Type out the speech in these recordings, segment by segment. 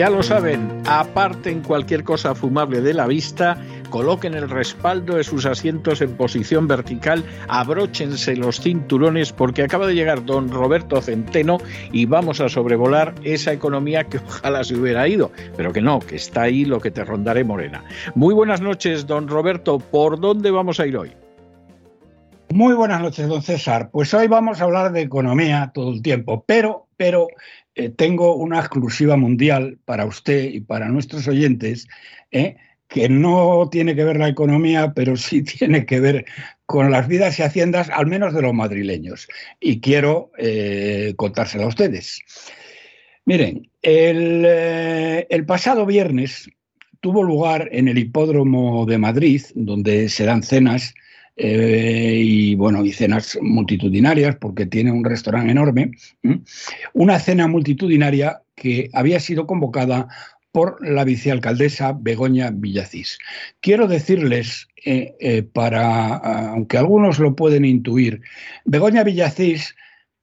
Ya lo saben, aparten cualquier cosa fumable de la vista, coloquen el respaldo de sus asientos en posición vertical, abróchense los cinturones porque acaba de llegar don Roberto Centeno y vamos a sobrevolar esa economía que ojalá se hubiera ido, pero que no, que está ahí lo que te rondaré morena. Muy buenas noches, don Roberto, ¿por dónde vamos a ir hoy? Muy buenas noches, don César. Pues hoy vamos a hablar de economía todo el tiempo, pero, pero eh, tengo una exclusiva mundial para usted y para nuestros oyentes, eh, que no tiene que ver la economía, pero sí tiene que ver con las vidas y haciendas, al menos de los madrileños. Y quiero eh, contársela a ustedes. Miren, el, el pasado viernes tuvo lugar en el hipódromo de Madrid, donde se dan cenas eh, y bueno, y cenas multitudinarias porque tiene un restaurante enorme, una cena multitudinaria que había sido convocada por la vicealcaldesa Begoña Villacís. Quiero decirles, eh, eh, para, aunque algunos lo pueden intuir, Begoña Villacís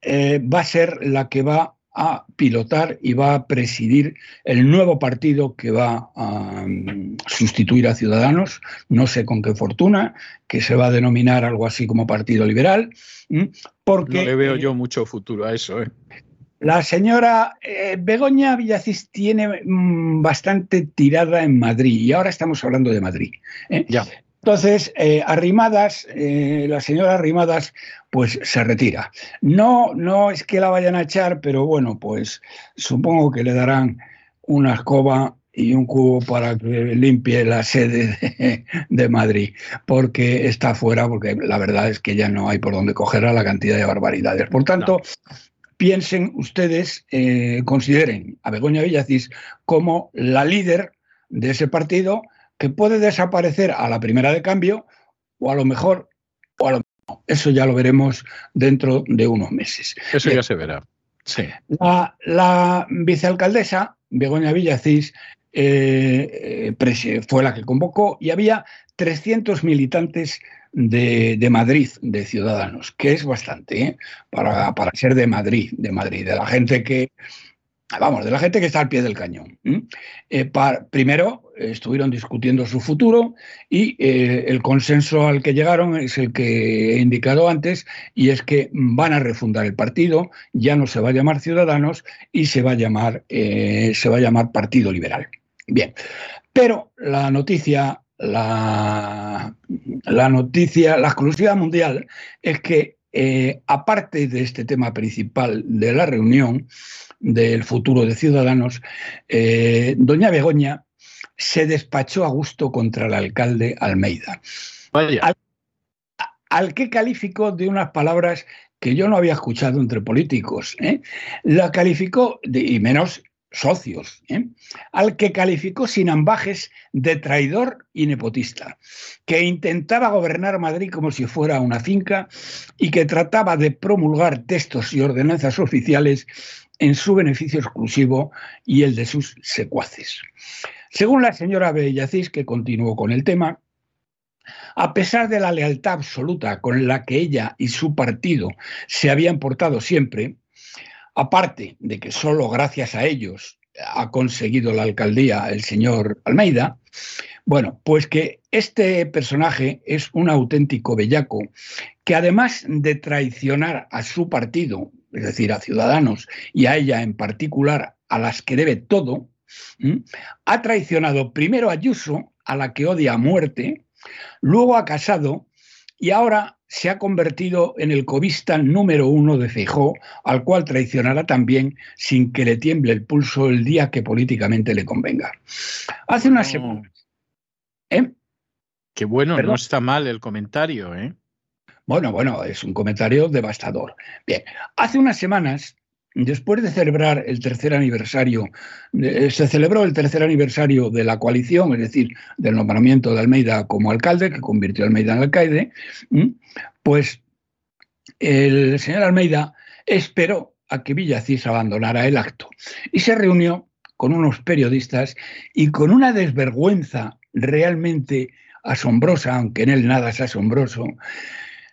va a ser la que va a pilotar y va a presidir el nuevo partido que va a mm, sustituir a Ciudadanos, no sé con qué fortuna, que se va a denominar algo así como Partido Liberal, porque... No le veo yo mucho futuro a eso. ¿eh? La señora eh, Begoña Villacís tiene mm, bastante tirada en Madrid y ahora estamos hablando de Madrid. ¿eh? Ya. Entonces, eh, Arrimadas, eh, la señora Arrimadas, pues se retira. No, no es que la vayan a echar, pero bueno, pues supongo que le darán una escoba y un cubo para que limpie la sede de, Madrid, porque está fuera, porque la verdad es que ya no hay por dónde coger a la cantidad de barbaridades. Por tanto, piensen ustedes, eh, consideren a Begoña Villacís como la líder de ese partido que puede desaparecer a la primera de cambio o a lo mejor o a lo no. Eso ya lo veremos dentro de unos meses. Eso ya se verá. Sí. La, vicealcaldesa, Begoña Villacís, eh, fue la que convocó y había 300 militantes de, Madrid, de Ciudadanos, que es bastante, ¿eh? para, para, ser de Madrid, de Madrid, de la gente que, vamos, de la gente que está al pie del cañón. Eh, primero estuvieron discutiendo su futuro y eh, el consenso al que llegaron es el que he indicado antes y es que van a refundar el partido, ya no se va a llamar Ciudadanos y se va a llamar, eh, se va a llamar Partido Liberal. Bien, pero la noticia, la, noticia, la exclusiva mundial es que aparte de este tema principal de la reunión, del futuro de Ciudadanos, eh, doña Begoña se despachó a gusto contra el alcalde Almeida. Al, que calificó de unas palabras que yo no había escuchado entre políticos. ¿eh? La calificó, de, y menos socios, ¿eh? al que calificó sin ambajes de traidor y nepotista, que intentaba gobernar Madrid como si fuera una finca y que trataba de promulgar textos y ordenanzas oficiales en su beneficio exclusivo y el de sus secuaces. Según la señora Bellacís, que continuó con el tema, a pesar de la lealtad absoluta con la que ella y su partido se habían portado siempre, aparte de que solo gracias a ellos ha conseguido la alcaldía el señor Almeida, bueno, pues que este personaje es un auténtico bellaco que además de traicionar a su partido es decir, a Ciudadanos y a ella en particular, a las que debe todo, ha traicionado primero a Ayuso, a la que odia a muerte, luego a Casado y ahora se ha convertido en el covista número uno de Feijó, al cual traicionará también sin que le tiemble el pulso el día que políticamente le convenga. Hace una semana. ¿Eh? Qué bueno, no está mal el comentario, ¿eh? Bueno, bueno, es un comentario devastador. Bien, hace unas semanas después de celebrar el tercer aniversario, eh, se celebró el tercer aniversario de la coalición, es decir, del nombramiento de Almeida como alcalde, que convirtió a Almeida en alcalde, pues el señor Almeida esperó a que Villacís abandonara el acto y se reunió con unos periodistas y con una desvergüenza realmente asombrosa, aunque en él nada es asombroso,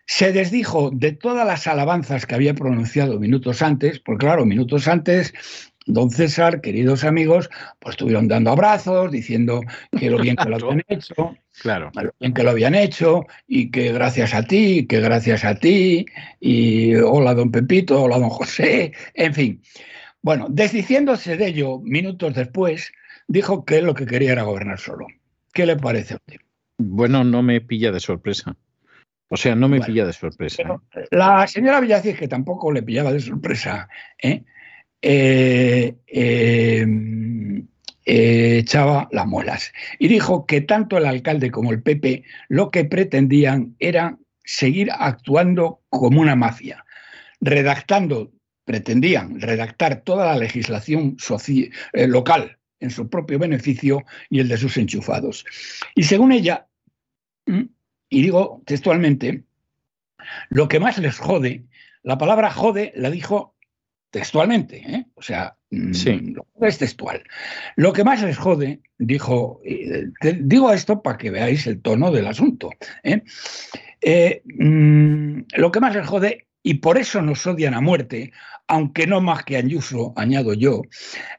se desdijo de todas las alabanzas que había pronunciado minutos antes, porque claro, minutos antes Don César, queridos amigos, pues estuvieron dando abrazos, diciendo que lo bien que lo habían hecho, claro. lo bien que lo habían hecho, y que gracias a ti, que gracias a ti, y hola don Pepito, hola don José, en fin. Bueno, desdiciéndose de ello minutos después, dijo que lo que quería era gobernar solo. ¿Qué le parece a usted? Bueno, no me pilla de sorpresa. O sea, no me pilla de sorpresa. ¿eh? la señora Villacís, que tampoco le pillaba de sorpresa, ¿eh? Eh, echaba las muelas. Y dijo que tanto el alcalde como el PP lo que pretendían era seguir actuando como una mafia, redactando, pretendían redactar toda la legislación local en su propio beneficio y el de sus enchufados. Y según ella, y digo textualmente, lo que más les jode, la palabra jode la dijo textualmente, ¿eh? o sea, mm, sí. es textual. Lo que más les jode, dijo, digo esto para que veáis el tono del asunto, ¿eh? Eh, mm, lo que más les jode, y por eso nos odian a muerte, aunque no más que Ayuso, añado yo,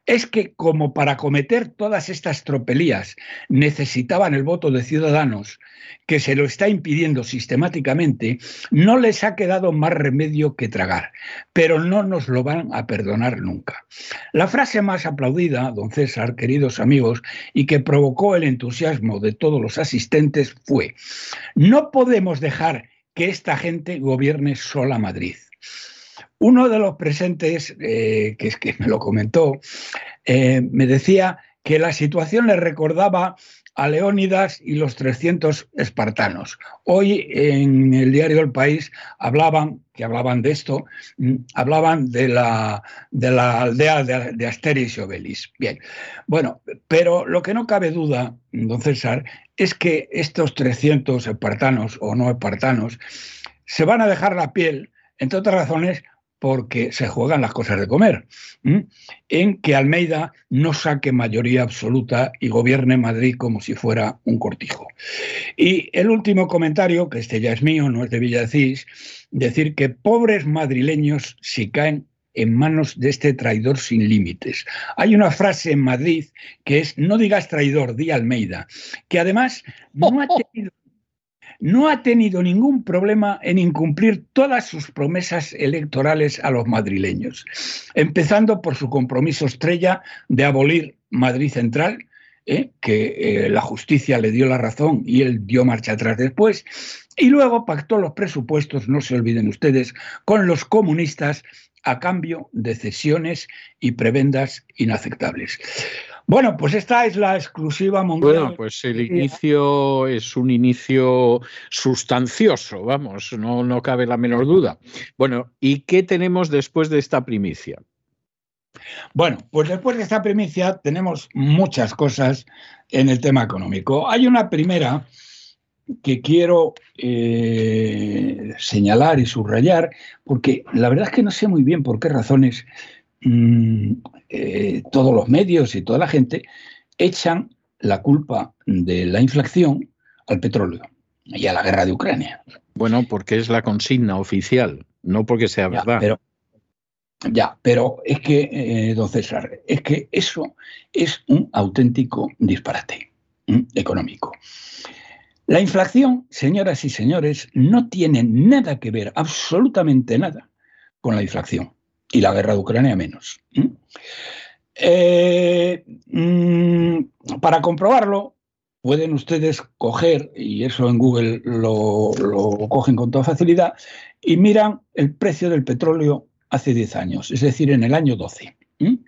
es que como para cometer todas estas tropelías necesitaban el voto de ciudadanos, que se lo está impidiendo sistemáticamente, no les ha quedado más remedio que tragar, pero no nos lo van a perdonar nunca. La frase más aplaudida, don César, queridos amigos, y que provocó el entusiasmo de todos los asistentes fue, no podemos dejar que esta gente gobierne sola Madrid. Uno de los presentes, eh, que es que me lo comentó, eh, me decía que la situación le recordaba a Leónidas y los 300 espartanos. Hoy en el diario El País hablaban, que hablaban de esto, mm, hablaban de la, de la aldea de, de Asteris y Obelis. Bien, bueno, pero lo que no cabe duda, don César, es que estos 300 espartanos o no espartanos se van a dejar la piel, entre otras razones, porque se juegan las cosas de comer, en que Almeida no saque mayoría absoluta y gobierne Madrid como si fuera un cortijo. Y el último comentario, que este ya es mío, no es de Villacís, decir que pobres madrileños si caen en manos de este traidor sin límites. Hay una frase en Madrid que es no digas traidor, di Almeida, que además no ha tenido no ha tenido ningún problema en incumplir todas sus promesas electorales a los madrileños, empezando por su compromiso estrella de abolir Madrid Central, ¿eh? que eh, la justicia le dio la razón y él dio marcha atrás después, y luego pactó los presupuestos, no se olviden ustedes, con los comunistas a cambio de cesiones y prebendas inaceptables. Bueno, pues esta es la exclusiva mundial. Bueno, pues el inicio es un inicio sustancioso, vamos, no, no cabe la menor duda. Bueno, ¿y qué tenemos después de esta primicia? Bueno, pues después de esta primicia tenemos muchas cosas en el tema económico. Hay una primera que quiero eh, señalar y subrayar, porque la verdad es que no sé muy bien por qué razones mm, eh, todos los medios y toda la gente echan la culpa de la inflación al petróleo y a la guerra de Ucrania. Bueno, porque es la consigna oficial, no porque sea verdad. Pero, ya, pero es que, eh, don César, es que eso es un auténtico disparate económico. La inflación, señoras y señores, no tiene nada que ver, absolutamente nada, con la inflación. Y la guerra de Ucrania menos. Eh, mm, para comprobarlo, pueden ustedes coger, y eso en Google lo, cogen con toda facilidad, y miran el precio del petróleo hace 10 años, es decir, en el año 12. En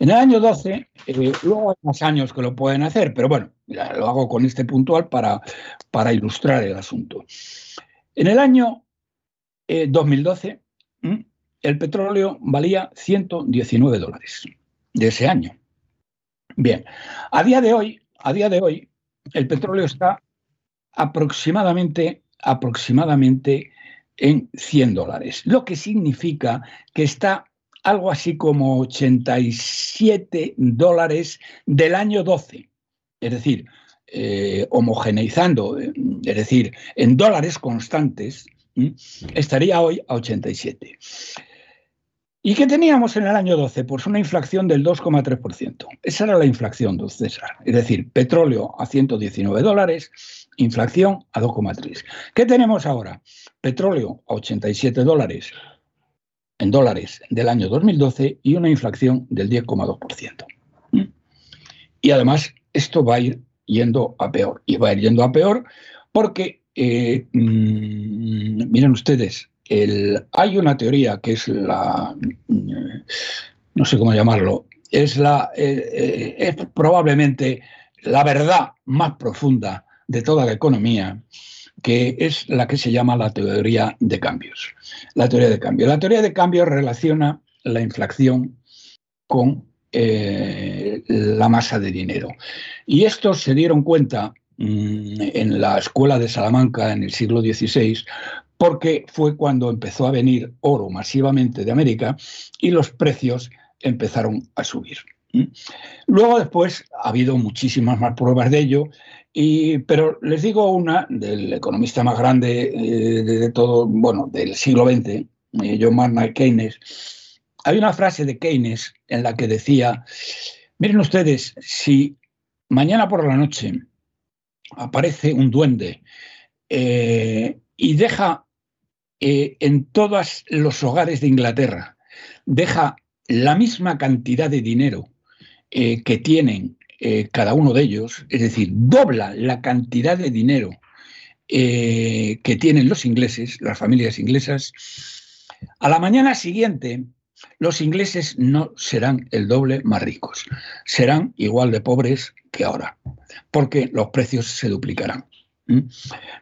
el año 12, eh, luego hay más años que lo pueden hacer, pero bueno, lo hago con este puntual para, para ilustrar el asunto. En el año 2012, eh, el petróleo valía 119 dólares de ese año. Bien, a día de hoy, a día de hoy, el petróleo está aproximadamente, aproximadamente en 100 dólares, lo que significa que está algo así como 87 dólares del año 12. Es decir, eh, homogeneizando, es decir, en dólares constantes, estaría hoy a 87. ¿Y qué teníamos en el año 12? Pues una inflación del 2,3%. Esa era la inflación, don César. Es decir, petróleo a 119 dólares, inflación a 2,3. ¿Qué tenemos ahora? Petróleo a 87 dólares en dólares del año 2012 y una inflación del 10,2%. Y además, esto va a ir yendo a peor. Y va a ir yendo a peor porque, eh, mm, miren ustedes, hay una teoría que es la, no sé cómo llamarlo, es, la, eh, eh, probablemente la verdad más profunda de toda la economía, que es la que se llama la teoría de cambios. La teoría de cambios. La teoría de cambios relaciona la inflación con eh, la masa de dinero. Y estos se dieron cuenta mm, en la escuela de Salamanca en el siglo XVI porque fue cuando empezó a venir oro masivamente de América y los precios empezaron a subir. Luego después ha habido muchísimas más pruebas de ello, pero les digo una del economista más grande eh, de, todo, bueno, del siglo XX, eh, John Maynard Keynes. Hay una frase de Keynes en la que decía, miren ustedes, si mañana por la noche aparece un duende eh, y deja eh, en todos los hogares de Inglaterra deja la misma cantidad de dinero eh, que tienen eh, cada uno de ellos, es decir, dobla la cantidad de dinero que tienen los ingleses, las familias inglesas, a la mañana siguiente los ingleses no serán el doble más ricos, serán igual de pobres que ahora, porque los precios se duplicarán. ¿Mm?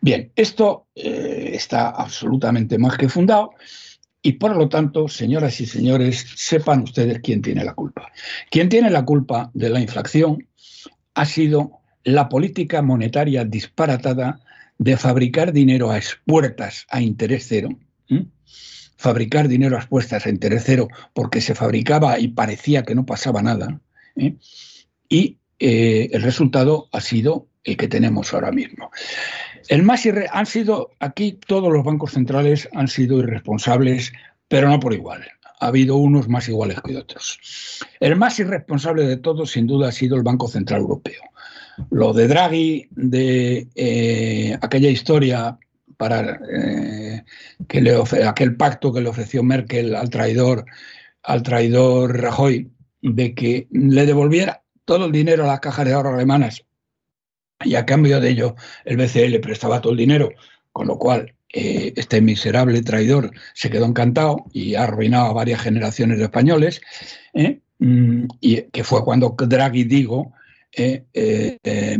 Bien, esto eh, está absolutamente más que fundado y por lo tanto, señoras y señores, sepan ustedes quién tiene la culpa. Quien tiene la culpa de la inflación ha sido la política monetaria disparatada de fabricar dinero a expuertas a interés cero. Fabricar dinero a expuestas a interés cero porque se fabricaba y parecía que no pasaba nada. ¿eh? Y eh, el resultado ha sido el que tenemos ahora mismo. El más han sido aquí todos los bancos centrales han sido irresponsables, pero no por igual. Ha habido unos más iguales que otros. El más irresponsable de todos, sin duda, ha sido el Banco Central Europeo. Lo de Draghi, de eh, aquella historia para eh, que le aquel pacto que le ofreció Merkel al traidor, al traidor Rajoy, de que le devolviera todo el dinero a las cajas de ahorro alemanas y a cambio de ello el BCE le prestaba todo el dinero, con lo cual eh, este miserable traidor se quedó encantado y ha arruinado a varias generaciones de españoles, ¿eh? mm, y que fue cuando Draghi dijo, eh,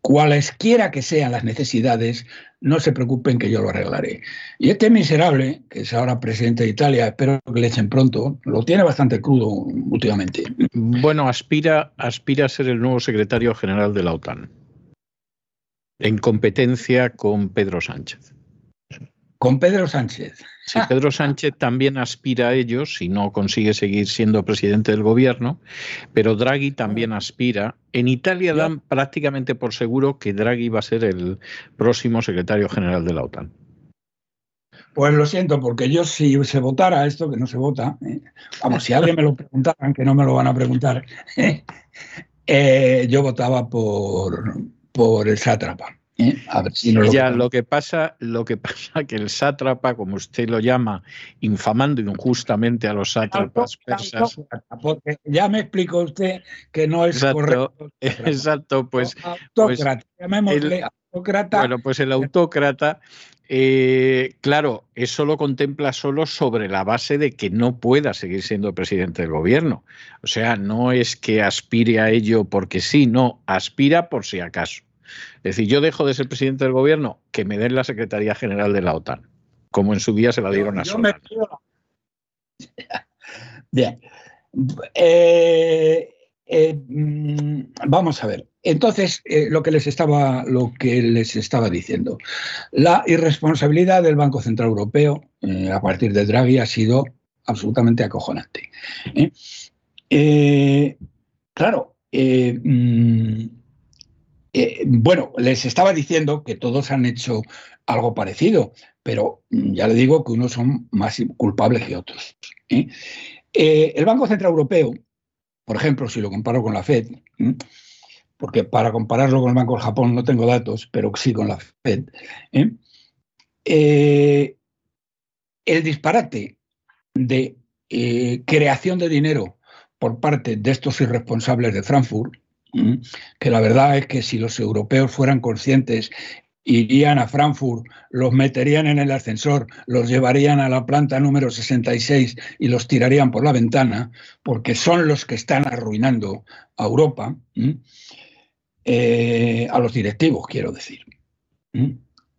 cualesquiera que sean las necesidades, no se preocupen que yo lo arreglaré. Y este miserable, que es ahora presidente de Italia, espero que le echen pronto, lo tiene bastante crudo últimamente. Bueno, aspira, aspira a ser el nuevo secretario general de la OTAN en competencia con Pedro Sánchez. Con Pedro Sánchez. Sí, Pedro Sánchez también aspira a ello si no consigue seguir siendo presidente del gobierno, pero Draghi también aspira. En Italia dan prácticamente por seguro que Draghi va a ser el próximo secretario general de la OTAN. Pues lo siento, porque yo si se votara esto, que no se vota, ¿eh? vamos, si alguien me lo preguntara, que no me lo van a preguntar, eh, yo votaba por, por el sátrapa. ¿eh? A ver si ya, lo, que pasa, lo que pasa que el sátrapa, como usted lo llama, infamando injustamente a los sátrapas persas. Porque ya me explicó usted que no es correcto. Exacto, pues. pues autócrata, Bueno, pues el autócrata. Eh, claro, eso lo contempla solo sobre la base de que no pueda seguir siendo presidente del gobierno. O sea, no es que aspire a ello porque sí, no, aspira por si acaso. Es decir, yo dejo de ser presidente del gobierno, que me den la Secretaría General de la OTAN, como en su día se la dieron a Solana. Bien. Eh, eh, mm, vamos a ver. Entonces, eh, lo, que les estaba, lo que les estaba diciendo, la irresponsabilidad del Banco Central Europeo a partir de Draghi ha sido absolutamente acojonante. claro, mm, bueno, les estaba diciendo que todos han hecho algo parecido, pero ya le digo que unos son más culpables que otros. el Banco Central Europeo por ejemplo, si lo comparo con la Fed, porque para compararlo con el Banco del Japón no tengo datos, pero sí con la Fed, ¿eh? Eh, el disparate de eh, creación de dinero por parte de estos irresponsables de Frankfurt, que la verdad es que si los europeos fueran conscientes irían a Frankfurt, los meterían en el ascensor, los llevarían a la planta número 66 y los tirarían por la ventana, porque son los que están arruinando a Europa, eh, a los directivos, quiero decir.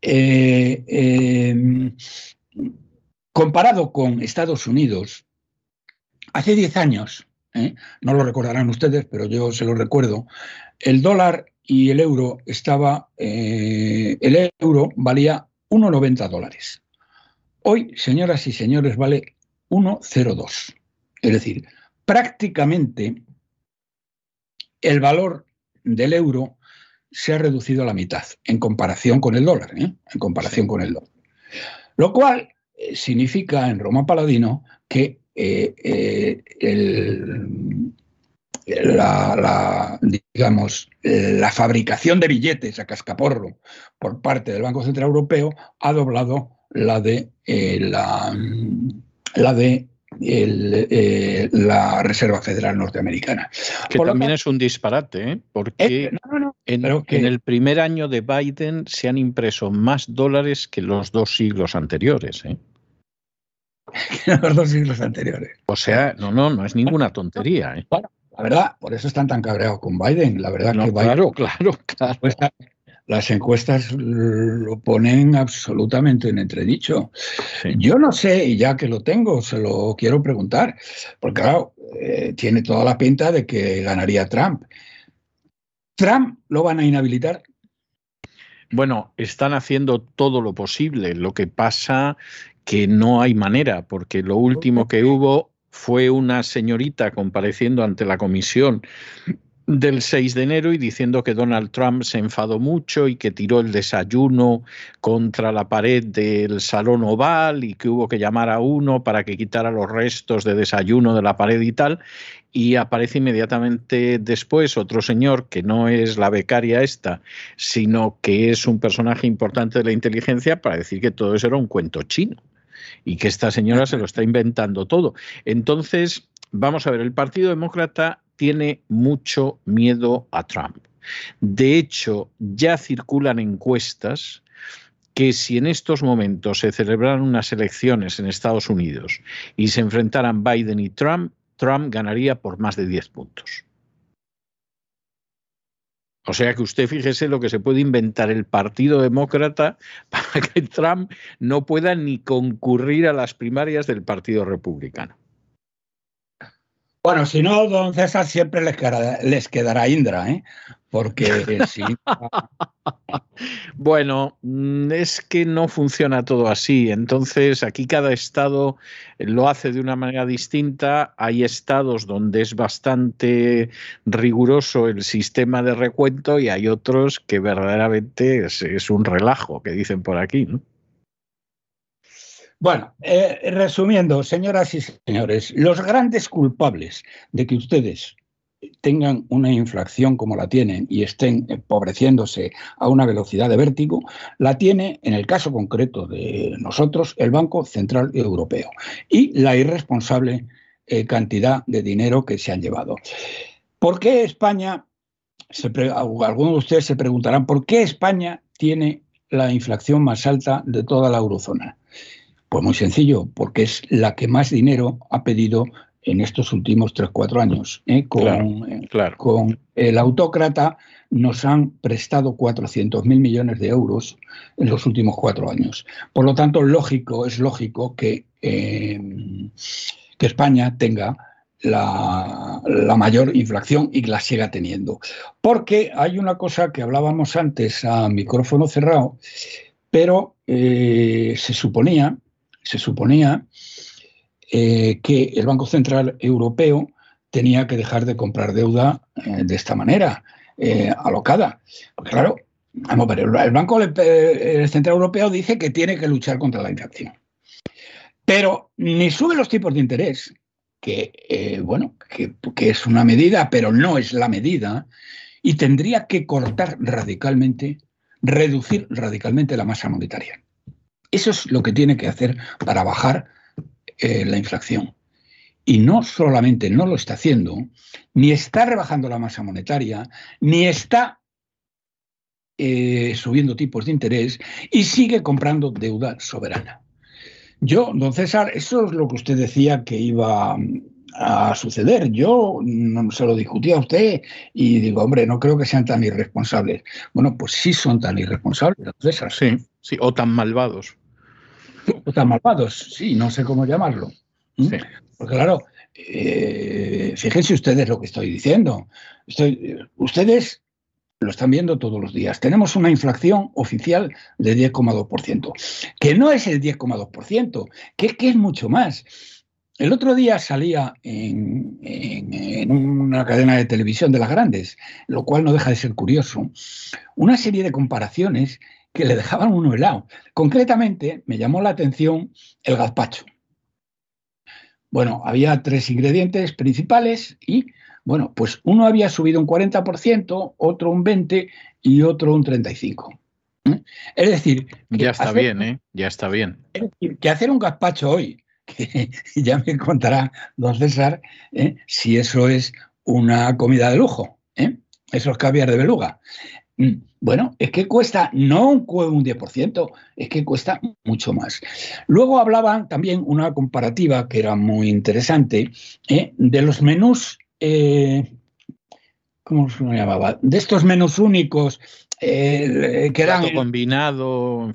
Eh, em, comparado con Estados Unidos, hace 10 años, ¿eh? no lo recordarán ustedes, pero yo se lo recuerdo, el dólar y el euro estaba, eh, el euro valía 1,90 dólares. Hoy, señoras y señores, vale 1,02. Es decir, prácticamente el valor del euro se ha reducido a la mitad en comparación con el dólar, ¿eh? en comparación con el dólar. Lo cual significa en Roma Paladino que el, la, digamos, la fabricación de billetes a cascaporro por parte del Banco Central Europeo ha doblado la de eh, la, la de eh, la Reserva Federal Norteamericana. Que también es un disparate, ¿eh? porque en, en, el primer año de Biden se han impreso más dólares que los dos siglos anteriores. ¿eh? los dos siglos anteriores. O sea, no, no, no es ninguna tontería. ¿eh? La verdad, por eso están tan cabreados con Biden. La verdad que Claro, claro, claro. Las encuestas lo ponen absolutamente en entredicho. Yo no sé, y ya que lo tengo, se lo quiero preguntar, porque claro, eh, tiene toda la pinta de que ganaría Trump. ¿Trump lo van a inhabilitar? Bueno, están haciendo todo lo posible. Lo que pasa que no hay manera, porque lo último que hubo fue una señorita compareciendo ante la comisión del 6 de enero y diciendo que Donald Trump se enfadó mucho y que tiró el desayuno contra la pared del salón oval y que hubo que llamar a uno para que quitara los restos de desayuno de la pared y tal. Y aparece inmediatamente después otro señor que no es la becaria esta, sino que es un personaje importante de la inteligencia para decir que todo eso era un cuento chino y que esta señora se lo está inventando todo. Entonces, vamos a ver, el Partido Demócrata tiene mucho miedo a Trump. De hecho, ya circulan encuestas que si en estos momentos se celebraran unas elecciones en Estados Unidos y se enfrentaran Biden y Trump, Trump ganaría por más de 10 puntos. O sea que usted fíjese lo que se puede inventar el Partido Demócrata para que Trump no pueda ni concurrir a las primarias del Partido Republicano. Bueno, si no, don César siempre les quedará, les quedará Indra, ¿eh? porque sí. bueno, mm, es que no funciona todo así. Entonces, aquí cada estado lo hace de una manera distinta. Hay estados donde es bastante riguroso el sistema de recuento y hay otros que verdaderamente es, es un relajo, que dicen por aquí, ¿no? Bueno, eh, resumiendo, señoras y señores, los grandes culpables de que ustedes tengan una inflación como la tienen y estén empobreciéndose a una velocidad de vértigo, la tiene, en el caso concreto de nosotros, el Banco Central Europeo y la irresponsable eh, cantidad de dinero que se han llevado. ¿Por qué España, algunos de ustedes se preguntarán, ¿por qué España tiene la inflación más alta de toda la eurozona? Pues muy sencillo, porque es la que más dinero ha pedido en estos últimos 3-4 años. ¿eh? Eh, con, el autócrata nos han prestado 400.000 millones de euros en los últimos cuatro años. Por lo tanto, lógico, es lógico que, eh, que España tenga la, mayor inflación y la siga teniendo. Porque hay una cosa que hablábamos antes a micrófono cerrado, pero eh, se suponía, se suponía eh, que el Banco Central Europeo tenía que dejar de comprar deuda eh, de esta manera, alocada. Porque claro, vamos a ver, el Banco Central Europeo dice que tiene que luchar contra la inflación. Pero ni sube los tipos de interés, que, eh, bueno, que, es una medida, pero no es la medida, y tendría que cortar radicalmente, reducir radicalmente la masa monetaria. Eso es lo que tiene que hacer para bajar eh, la inflación. Y no solamente no lo está haciendo, ni está rebajando la masa monetaria, ni está eh, subiendo tipos de interés y sigue comprando deuda soberana. Yo, don César, eso es lo que usted decía que iba a suceder. Yo no se lo discutía a usted y digo, hombre, no creo que sean tan irresponsables. Bueno, pues sí son tan irresponsables, don César. Sí, sí, o tan malvados. O tan malvados, sí, no sé cómo llamarlo. ¿Mm? Sí. Porque claro, eh, fíjense ustedes lo que estoy diciendo. Estoy, ustedes lo están viendo todos los días. Tenemos una inflación oficial de 10,2%, que no es el 10,2%, que, que, es mucho más. El otro día salía en, en, una cadena de televisión de las grandes, lo cual no deja de ser curioso, una serie de comparaciones que le dejaban uno helado. Concretamente, me llamó la atención el gazpacho. Bueno, había tres ingredientes principales y bueno, pues uno había subido un 40%, otro un 20% y otro un 35%. ¿eh? Es decir... Ya está bien, ¿eh? Ya está bien. Es decir, que hacer un gazpacho hoy, que ya me contará don César ¿eh? si eso es una comida de lujo, ¿eh? eso es caviar de beluga. Mm, bueno, es que cuesta no un, un 10%, es que cuesta mucho más. Luego hablaban también una comparativa que era muy interesante de los menús eh, ¿cómo se llamaba? De estos menús únicos eh, que eran... combinado,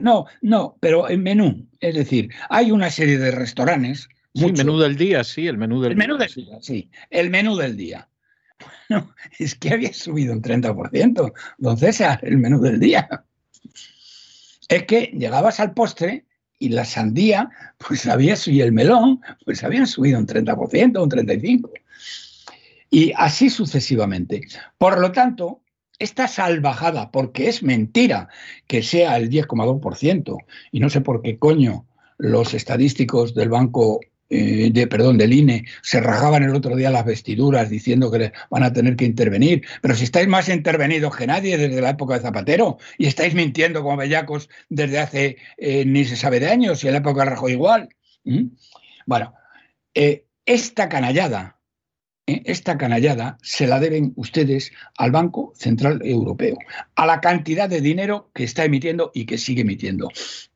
No, no, pero en menú. Es decir, hay una serie de restaurantes. Sí, menú del día, sí, el menú del el menú del día. Sí, el menú del día. Es que había subido un 30%, don César, el menú del día. Es que llegabas al postre y la sandía, pues había y el melón, pues habían subido un 30%, un 35%. Y así sucesivamente. Por lo tanto, esta salvajada, porque es mentira que sea el 10,2%, y no sé por qué coño los estadísticos del Banco eh, de, perdón, del INE, se rajaban el otro día las vestiduras diciendo que van a tener que intervenir. Pero si estáis más intervenidos que nadie desde la época de Zapatero y estáis mintiendo como bellacos desde hace eh, ni se sabe de años y en la época de Rajoy igual. Bueno, eh, esta canallada, esta canallada se la deben ustedes al Banco Central Europeo, a la cantidad de dinero que está emitiendo y que sigue emitiendo.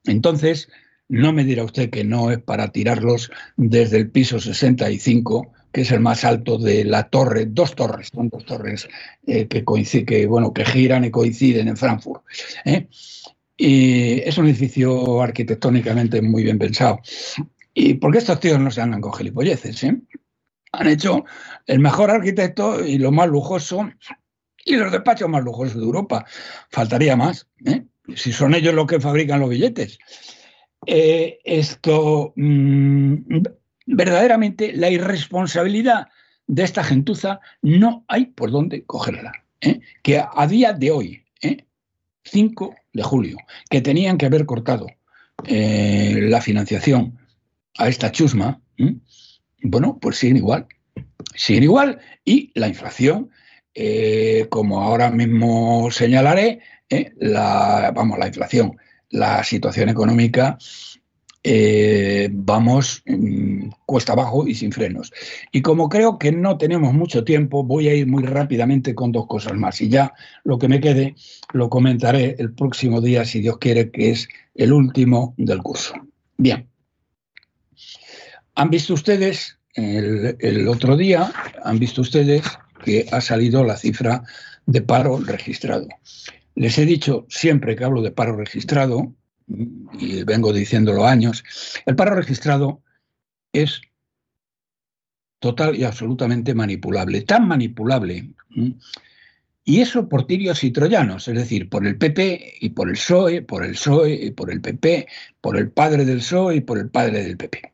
Entonces, no me dirá usted que no es para tirarlos desde el piso 65, que es el más alto de la torre, dos torres, son dos torres eh, que, coinciden, que, bueno, que giran y coinciden en Frankfurt. ¿eh? Y es un edificio arquitectónicamente muy bien pensado. Y porque estos tíos no se andan con gilipolleces, ¿eh? Han hecho el mejor arquitecto y lo más lujoso y los despachos más lujosos de Europa. Faltaría más, si son ellos los que fabrican los billetes. Eh, esto, mm, verdaderamente, la irresponsabilidad de esta gentuza no hay por dónde cogerla. ¿eh? Que a, día de hoy, 5 ¿eh? de julio, que tenían que haber cortado la financiación a esta chusma, bueno, pues siguen igual. Siguen igual y la inflación, como ahora mismo señalaré, la, vamos, la inflación la situación económica eh, vamos mm, cuesta abajo y sin frenos. Y como creo que no tenemos mucho tiempo, voy a ir muy rápidamente con dos cosas más. Y ya lo que me quede lo comentaré el próximo día, si Dios quiere, que es el último del curso. Bien. Han visto ustedes el, el otro día, han visto ustedes que ha salido la cifra de paro registrado. Les he dicho siempre que hablo de paro registrado, y vengo diciéndolo años, el paro registrado es total y absolutamente manipulable, tan manipulable. Y eso por tirios y troyanos, es decir, por el PP y por el PSOE, por el PSOE y por el PP, por el padre del PSOE y por el padre del PP.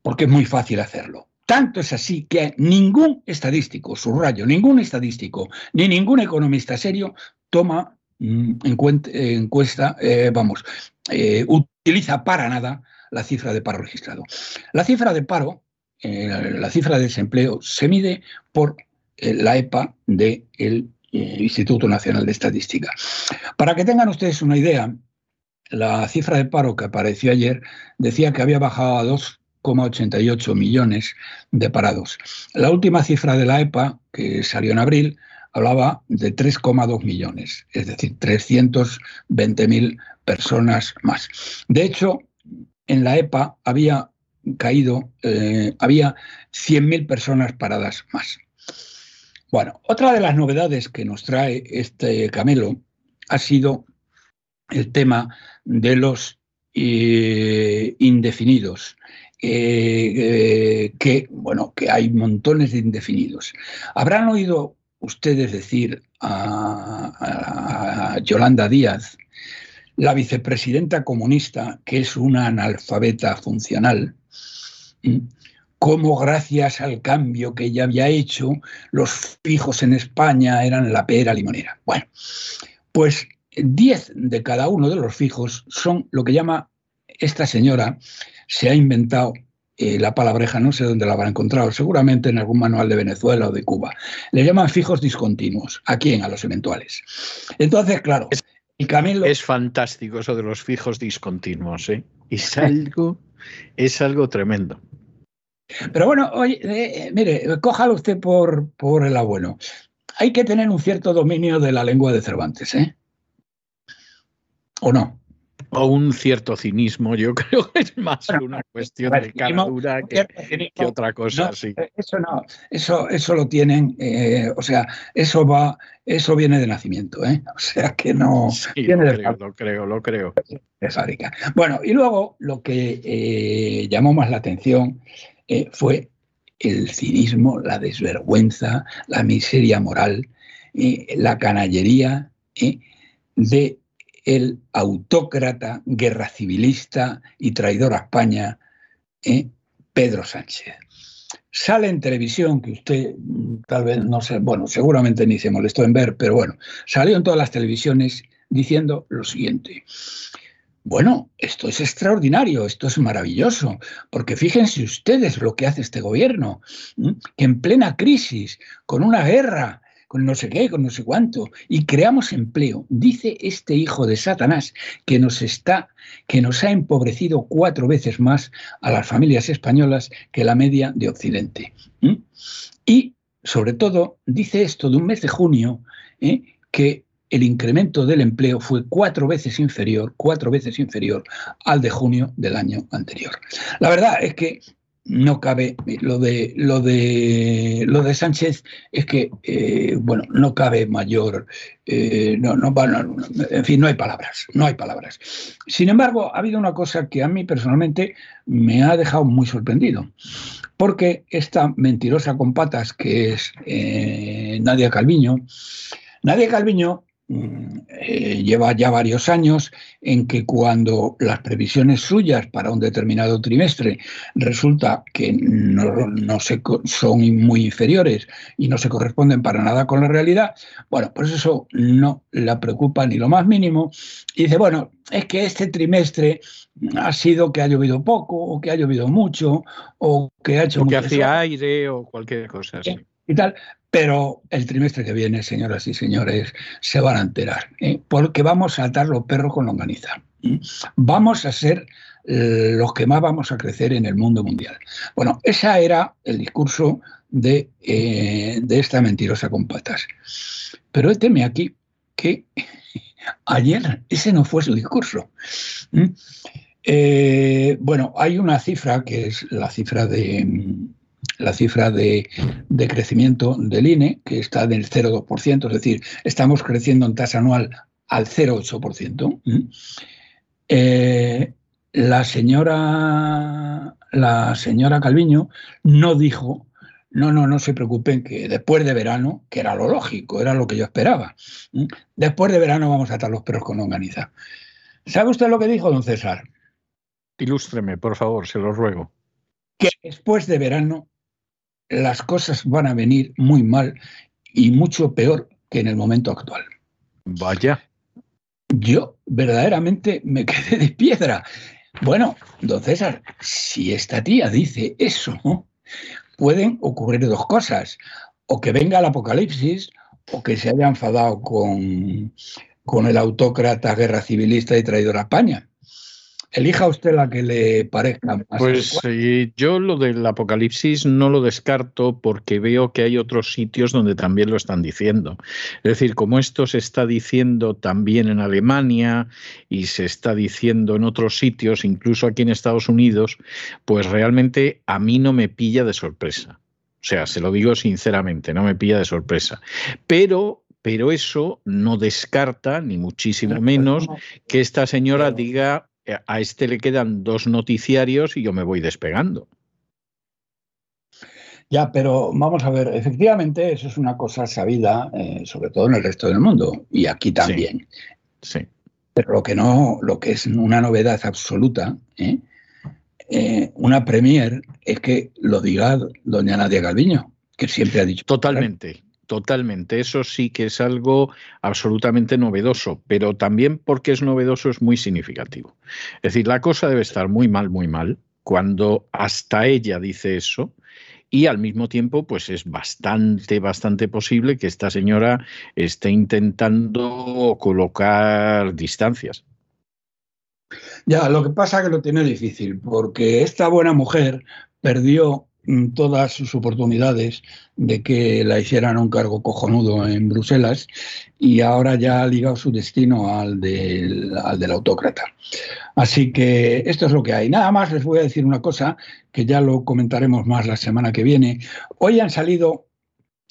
Porque es muy fácil hacerlo. Tanto es así que ningún estadístico, subrayo, ningún estadístico, ni ningún economista serio toma mm, cuenta, encuesta, eh, vamos, eh, utiliza para nada la cifra de paro registrado. La cifra de paro eh, la cifra de desempleo se mide por eh, la EPA del eh, Instituto Nacional de Estadística. Para que tengan ustedes una idea, la cifra de paro que apareció ayer decía que había bajado a 2,88 millones de parados. La última cifra de la EPA, que salió en abril, hablaba de 3,2 millones, es decir, 320.000 personas más. De hecho, en la EPA había caído, eh, había 100.000 personas paradas más. Bueno, otra de las novedades que nos trae este camelo ha sido el tema de los eh, indefinidos. Eh, que, bueno, que hay montones de indefinidos. Habrán oído ustedes decir a Yolanda Díaz, la vicepresidenta comunista, que es una analfabeta funcional, cómo gracias al cambio que ella había hecho, los fijos en España eran la pera limonera. Bueno, pues 10 de cada uno de los fijos son lo que llama esta señora, se ha inventado la palabreja, no sé dónde la habrá encontrado, seguramente en algún manual de Venezuela o de Cuba. Le llaman fijos discontinuos. ¿A quién? A los eventuales. Entonces, claro, Camilo... Es fantástico eso de los fijos discontinuos, ¿eh? Es algo, es algo tremendo. Pero bueno, oye, eh, eh, mire, cójalo usted por, por el abuelo. Hay que tener un cierto dominio de la lengua de Cervantes, ¿eh? ¿O no? O un cierto cinismo, yo creo que es más una cuestión de caradura que, otra cosa. sí. Eh, eso no, eso, eso lo tienen, o sea, eso va, eso viene de nacimiento, ¿eh? O sea que no. lo, creo, lo creo, lo creo. De fábrica. Bueno, y luego lo que llamó más la atención eh, fue el cinismo, la desvergüenza, la miseria moral, eh, la canallería eh, de el autócrata, guerra civilista y traidor a España, Pedro Sánchez. Sale en televisión, que usted mm, tal vez no sé, bueno, seguramente ni se molestó en ver, pero bueno, salió en todas las televisiones diciendo lo siguiente. Bueno, esto es extraordinario, esto es maravilloso, porque fíjense ustedes lo que hace este gobierno, que en plena crisis, con una guerra, con no sé qué, con no sé cuánto, y creamos empleo. Dice este hijo de Satanás que nos está, que nos ha empobrecido cuatro veces más a las familias españolas que la media de Occidente. Y sobre todo dice esto de un mes de junio, ¿eh? que el incremento del empleo fue cuatro veces inferior, cuatro veces inferior al de junio del año anterior. La verdad es que no cabe lo de lo de lo de Sánchez es que eh, bueno no cabe mayor eh, no, no, en fin no hay palabras no hay palabras. Sin embargo ha habido una cosa que a mí personalmente me ha dejado muy sorprendido porque esta mentirosa con patas que es eh, Nadia Calviño Nadia Calviño eh, lleva ya varios años en que cuando las previsiones suyas para un determinado trimestre resulta que no, se, son muy inferiores y no se corresponden para nada con la realidad, bueno, pues eso no la preocupa ni lo más mínimo. Y dice, bueno, es que este trimestre ha sido que ha llovido poco o que ha llovido mucho o que ha hecho... O que hacía aire o cualquier cosa así. Y tal, pero el trimestre que viene, señoras y señores, se van a enterar, ¿eh? porque vamos a atar los perros con longaniza. Vamos a ser eh, los que más vamos a crecer en el mundo mundial. Bueno, ese era el discurso de, eh, de esta mentirosa con patas. Pero teme aquí que ayer ese no fue su discurso. bueno, hay una cifra que es la cifra de la cifra de, crecimiento del INE, que está del 0,2%, es decir, estamos creciendo en tasa anual al 0,8%. Eh, la señora, la señora Calviño no dijo, no, no, no se preocupen, que después de verano, que era lo lógico, era lo que yo esperaba, después de verano vamos a atar los perros con longaniza. ¿Sabe usted lo que dijo, don César? Ilústreme, por favor, se lo ruego. Que después de verano las cosas van a venir muy mal y mucho peor que en el momento actual. Vaya. Yo verdaderamente me quedé de piedra. Bueno, don César, si esta tía dice eso, pueden ocurrir dos cosas. O que venga el apocalipsis, o que se haya enfadado con, con el autócrata guerra civilista y traidor a España. Elija usted la que le parezca más. Pues eh, yo lo del apocalipsis no lo descarto porque veo que hay otros sitios donde también lo están diciendo. Es decir, como esto se está diciendo también en Alemania y se está diciendo en otros sitios, incluso aquí en Estados Unidos, pues realmente a mí no me pilla de sorpresa. O sea, se lo digo sinceramente, no me pilla de sorpresa. Pero pero eso no descarta, ni muchísimo menos, que esta señora diga a este le quedan dos noticiarios y yo me voy despegando. Ya, pero vamos a ver, efectivamente eso es una cosa sabida, eh, sobre todo en el resto del mundo y aquí también. Sí. Pero lo que no, lo que es una novedad absoluta, ¿eh? una premier, es que lo diga doña Nadia Galviño, que siempre ha dicho. Totalmente. Totalmente, eso sí que es algo absolutamente novedoso, pero también porque es novedoso es muy significativo. Es decir, la cosa debe estar muy mal, muy mal, cuando hasta ella dice eso, y al mismo tiempo, pues es bastante, bastante posible que esta señora esté intentando colocar distancias. Ya, lo que pasa es que lo tiene difícil, porque esta buena mujer perdió todas sus oportunidades de que la hicieran un cargo cojonudo en Bruselas y ahora ya ha ligado su destino al del, al del autócrata. Así que esto es lo que hay. Nada más les voy a decir una cosa que ya lo comentaremos más la semana que viene. Hoy han salido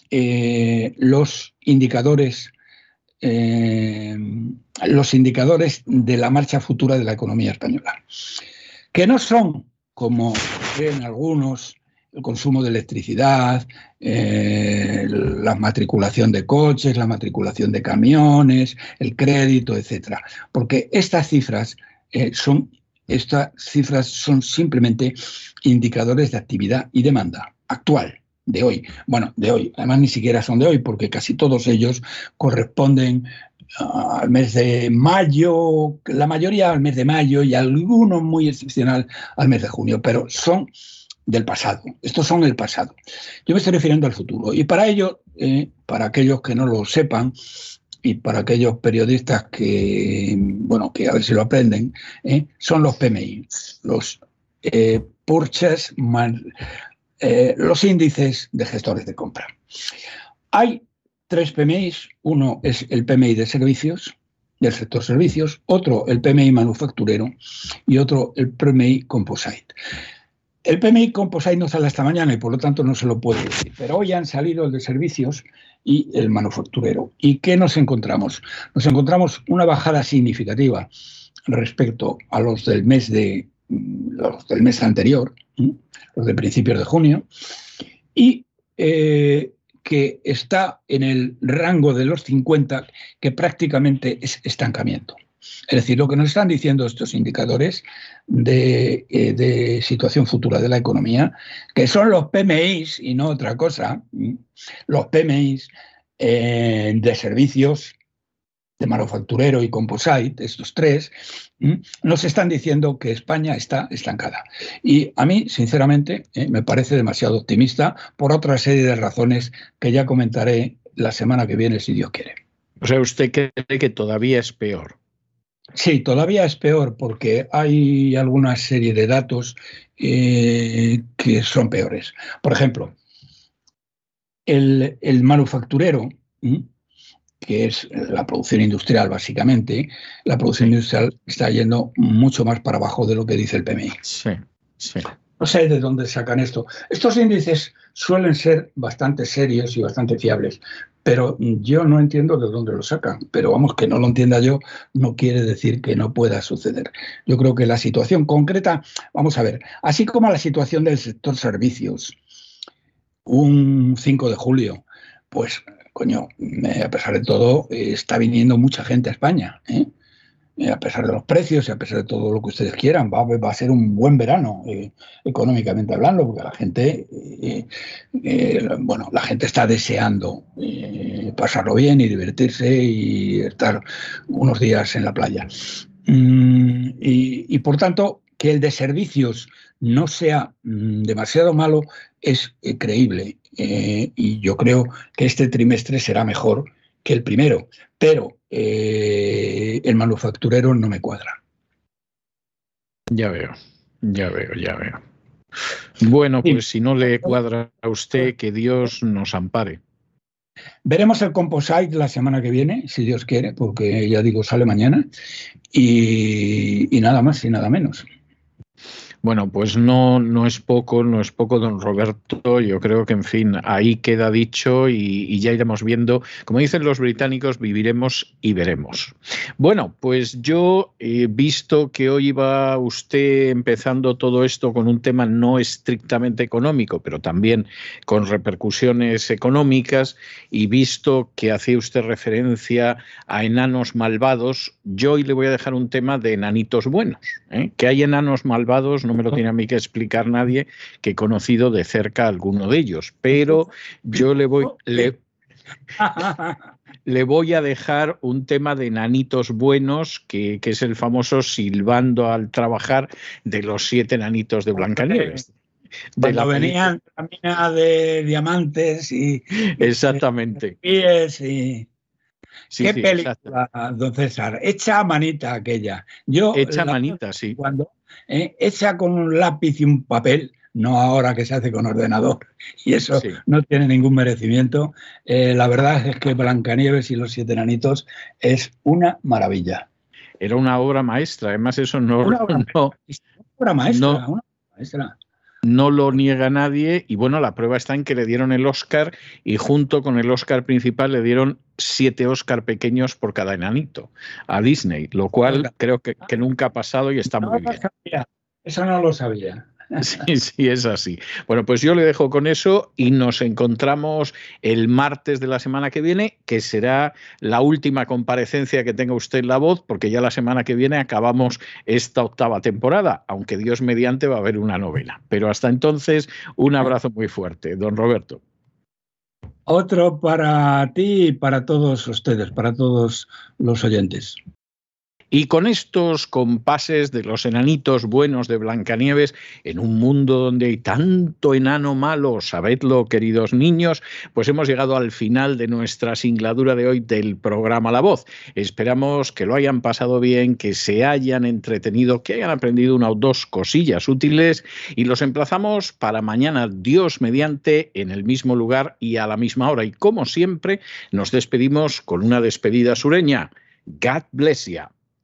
eh, los indicadores eh, los indicadores de la marcha futura de la economía española, que no son, como creen algunos, el consumo de electricidad, eh, la matriculación de coches, la matriculación de camiones, el crédito, etcétera. Porque estas cifras eh, son estas cifras son simplemente indicadores de actividad y demanda actual de hoy. Bueno, de hoy. Además ni siquiera son de hoy porque casi todos ellos corresponden ah, al mes de mayo, la mayoría al mes de mayo y algunos muy excepcional al mes de junio, pero son del pasado. Estos son el pasado. Yo me estoy refiriendo al futuro. Y para ello, eh, para aquellos que no lo sepan, y para aquellos periodistas que, bueno, que a ver si lo aprenden, eh, son los PMI, los eh, Purchase, los índices de gestores de compra. Hay tres PMI, uno es el PMI de servicios, del sector servicios, otro el PMI manufacturero y otro el PMI composite. El PMI Composite no sale esta mañana y por lo tanto no se lo puedo decir, pero hoy han salido el de servicios y el manufacturero. ¿Y qué nos encontramos? Nos encontramos una bajada significativa respecto a los del mes de los del mes anterior, los de principios de junio, y eh, que está en el rango de los 50, que prácticamente es estancamiento. Es decir, lo que nos están diciendo estos indicadores de, eh, situación futura de la economía, que son los PMIs y no otra cosa, los PMIs eh, de servicios, de manufacturero y composite, estos tres, nos están diciendo que España está estancada. Y a mí, sinceramente, eh, me parece demasiado optimista por otra serie de razones que ya comentaré la semana que viene, si Dios quiere. O sea, ¿usted cree que todavía es peor? Sí, todavía es peor porque hay alguna serie de datos eh, que son peores. Por ejemplo, el, manufacturero, que es la producción industrial básicamente, la producción industrial está yendo mucho más para abajo de lo que dice el PMI. Sí, sí. No sé de dónde sacan esto. Estos índices suelen ser bastante serios y bastante fiables, pero yo no entiendo de dónde lo sacan. Pero vamos, que no lo entienda yo no quiere decir que no pueda suceder. Yo creo que la situación concreta, vamos a ver, así como la situación del sector servicios, un 5 de julio, pues, coño, a pesar de todo, está viniendo mucha gente a España. ¿eh? Eh, a pesar de los precios y a pesar de todo lo que ustedes quieran, va, a ser un buen verano eh, económicamente hablando, porque la gente, eh, bueno, la gente está deseando pasarlo bien y divertirse y estar unos días en la playa. Mm, y, por tanto, que el de servicios no sea mm, demasiado malo es creíble. y yo creo que este trimestre será mejor que el primero, pero eh, el manufacturero no me cuadra. Ya veo, ya veo, ya veo. Bueno, pues si no le cuadra a usted, que Dios nos ampare. Veremos el Composite la semana que viene, si Dios quiere, porque ya digo, sale mañana. y nada más y nada menos. Bueno, pues no, no es poco, no es poco, don Roberto. Yo creo que, en fin, ahí queda dicho y, ya iremos viendo. Como dicen los británicos, viviremos y veremos. Bueno, pues yo visto que hoy iba usted empezando todo esto con un tema no estrictamente económico, pero también con repercusiones económicas, y visto que hacía usted referencia a enanos malvados, yo hoy le voy a dejar un tema de enanitos buenos. ¿eh? Que hay enanos malvados no me lo tiene a mí que explicar nadie que he conocido de cerca a alguno de ellos, pero yo le voy, le, le voy a dejar un tema de nanitos buenos, que, es el famoso silbando al trabajar de los siete nanitos de Blancanieves. De la venían camina de diamantes y exactamente pies qué película don César hecha manita aquella yo hecha manita sí cuando ¿eh? hecha con un lápiz y un papel, no ahora que se hace con ordenador, y eso no tiene ningún merecimiento. Eh, la verdad es que Blancanieves y los siete enanitos es una maravilla. Era una obra maestra, además eso no... Una obra, maestra, una maestra no lo niega nadie y bueno, la prueba está en que le dieron el Oscar y junto con el Oscar principal le dieron siete Oscar pequeños por cada enanito a Disney, lo cual creo que, nunca ha pasado y está muy bien. Eso no lo sabía. Sí, sí, es así. Bueno, pues yo le dejo con eso y nos encontramos el martes de la semana que viene, que será la última comparecencia que tenga usted en la voz, porque ya la semana que viene acabamos esta octava temporada, aunque Dios mediante va a haber una novela. Pero hasta entonces, un abrazo muy fuerte, don Roberto. Otro para ti y para todos ustedes, para todos los oyentes. Y con estos compases de los enanitos buenos de Blancanieves, en un mundo donde hay tanto enano malo, sabedlo, queridos niños, pues hemos llegado al final de nuestra singladura de hoy del programa La Voz. Esperamos que lo hayan pasado bien, que se hayan entretenido, que hayan aprendido una o dos cosillas útiles y los emplazamos para mañana, Dios mediante, en el mismo lugar y a la misma hora. Y como siempre, nos despedimos con una despedida sureña. God bless you.